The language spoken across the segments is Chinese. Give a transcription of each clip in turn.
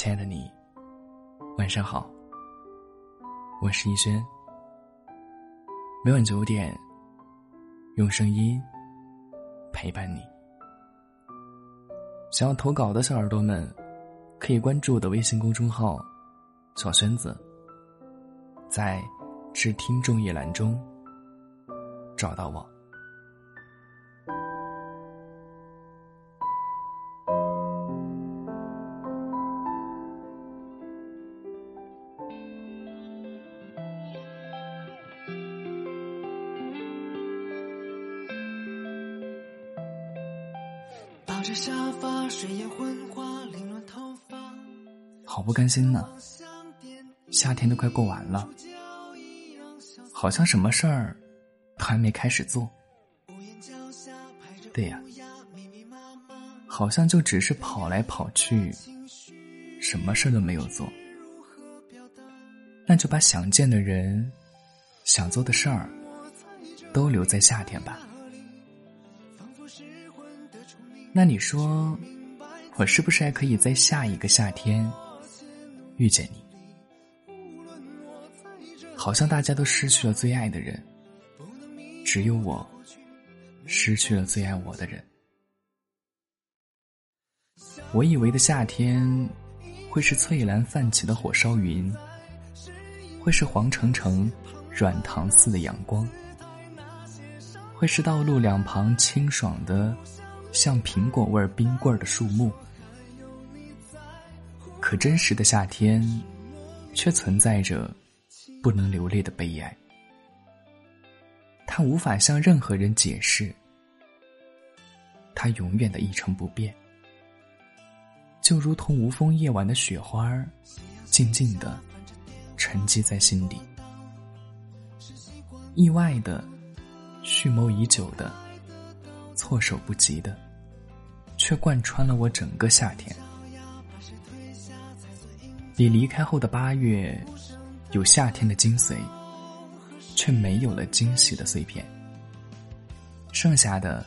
亲爱的你，晚上好。我是逸轩。每晚九点，用声音陪伴你。想要投稿的小耳朵们，可以关注我的微信公众号“小轩子”，在“致听众”一栏中找到我。抱着沙发，睡眼昏花，凌乱头发。好不甘心呢，夏天都快过完了，好像什么事儿都还没开始做。对呀，好像就只是跑来跑去，什么事儿都没有做。那就把想见的人、想做的事儿都留在夏天吧。那你说，我是不是还可以在下一个夏天遇见你？好像大家都失去了最爱的人，只有我失去了最爱我的人。我以为的夏天，会是翠蓝泛起的火烧云，会是黄澄澄、软糖似的阳光，会是道路两旁清爽的。像苹果味冰棍的树木，可真实的夏天，却存在着不能流泪的悲哀。他无法向任何人解释，他永远的一成不变，就如同无风夜晚的雪花静静的沉积在心底，意外的，蓄谋已久的。措手不及的，却贯穿了我整个夏天。你离开后的八月，有夏天的精髓，却没有了惊喜的碎片。剩下的，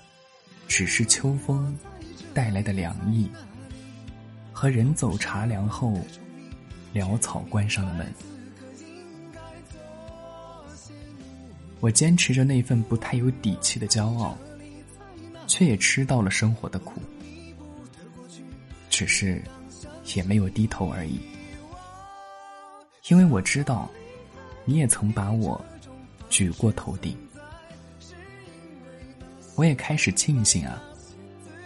只是秋风带来的凉意，和人走茶凉后，潦草关上的门。我坚持着那份不太有底气的骄傲。却也吃到了生活的苦，只是也没有低头而已。因为我知道，你也曾把我举过头顶。我也开始庆幸啊，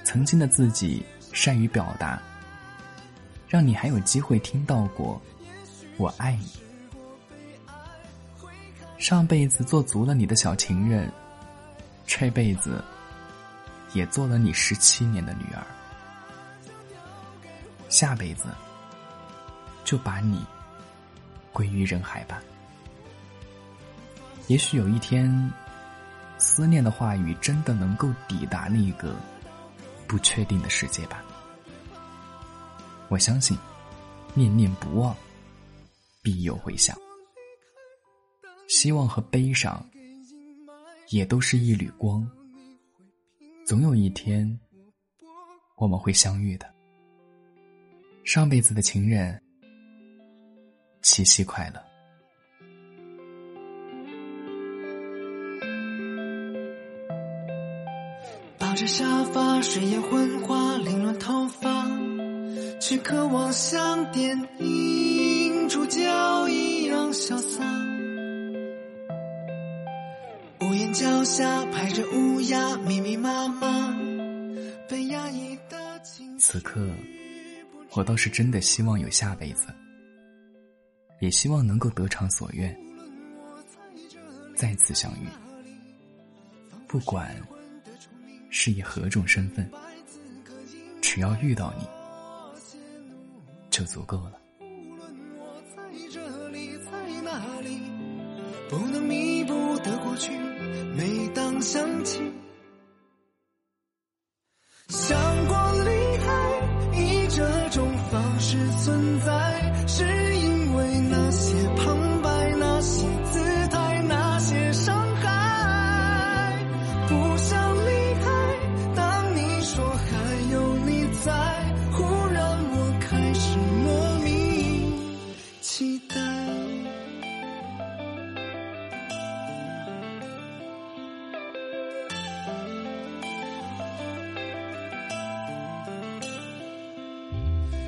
曾经的自己善于表达，让你还有机会听到过“我爱你”。上辈子做足了你的小情人，这辈子。也做了你十七年的女儿，下辈子就把你归于人海吧。也许有一天，思念的话语真的能够抵达那个不确定的世界吧。我相信，念念不忘，必有回响。希望和悲伤，也都是一缕光。总有一天，我们会相遇的。上辈子的情人，七夕快乐。抱着沙发，睡眼昏花，凌乱头发，却渴望像电影主角一样潇洒。下排着乌鸦，密密麻麻。被压抑的此刻，我倒是真的希望有下辈子，也希望能够得偿所愿，再次相遇。不管是以何种身份，只要遇到你，就足够了。不能弥补的过去每当想起。想过离开以这种方式存在。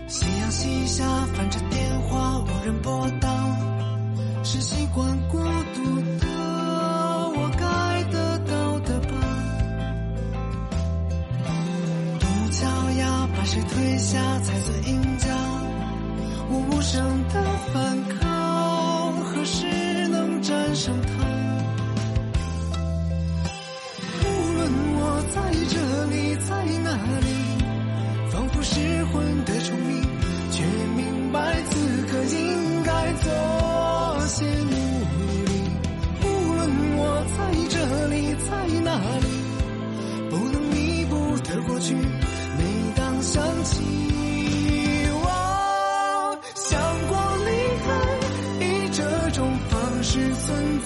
夕阳西下，翻着电话无人拨打，是习惯孤独的我该得到的吧。独角呀，把谁推下才算赢？sun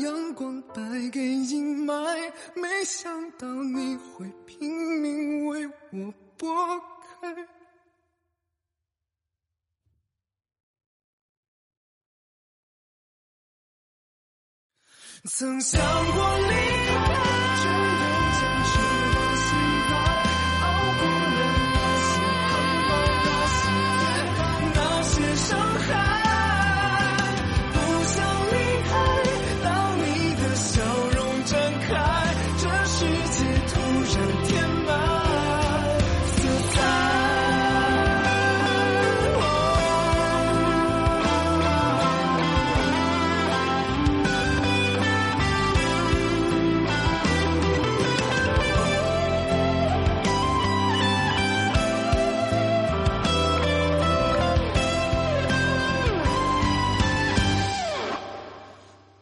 阳光败给阴霾没想到你会拼命为我拨开。曾想过离开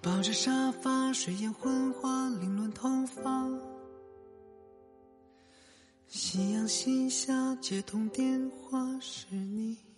抱着沙发睡眼昏花凌乱头发。夕阳西下接通电话是你。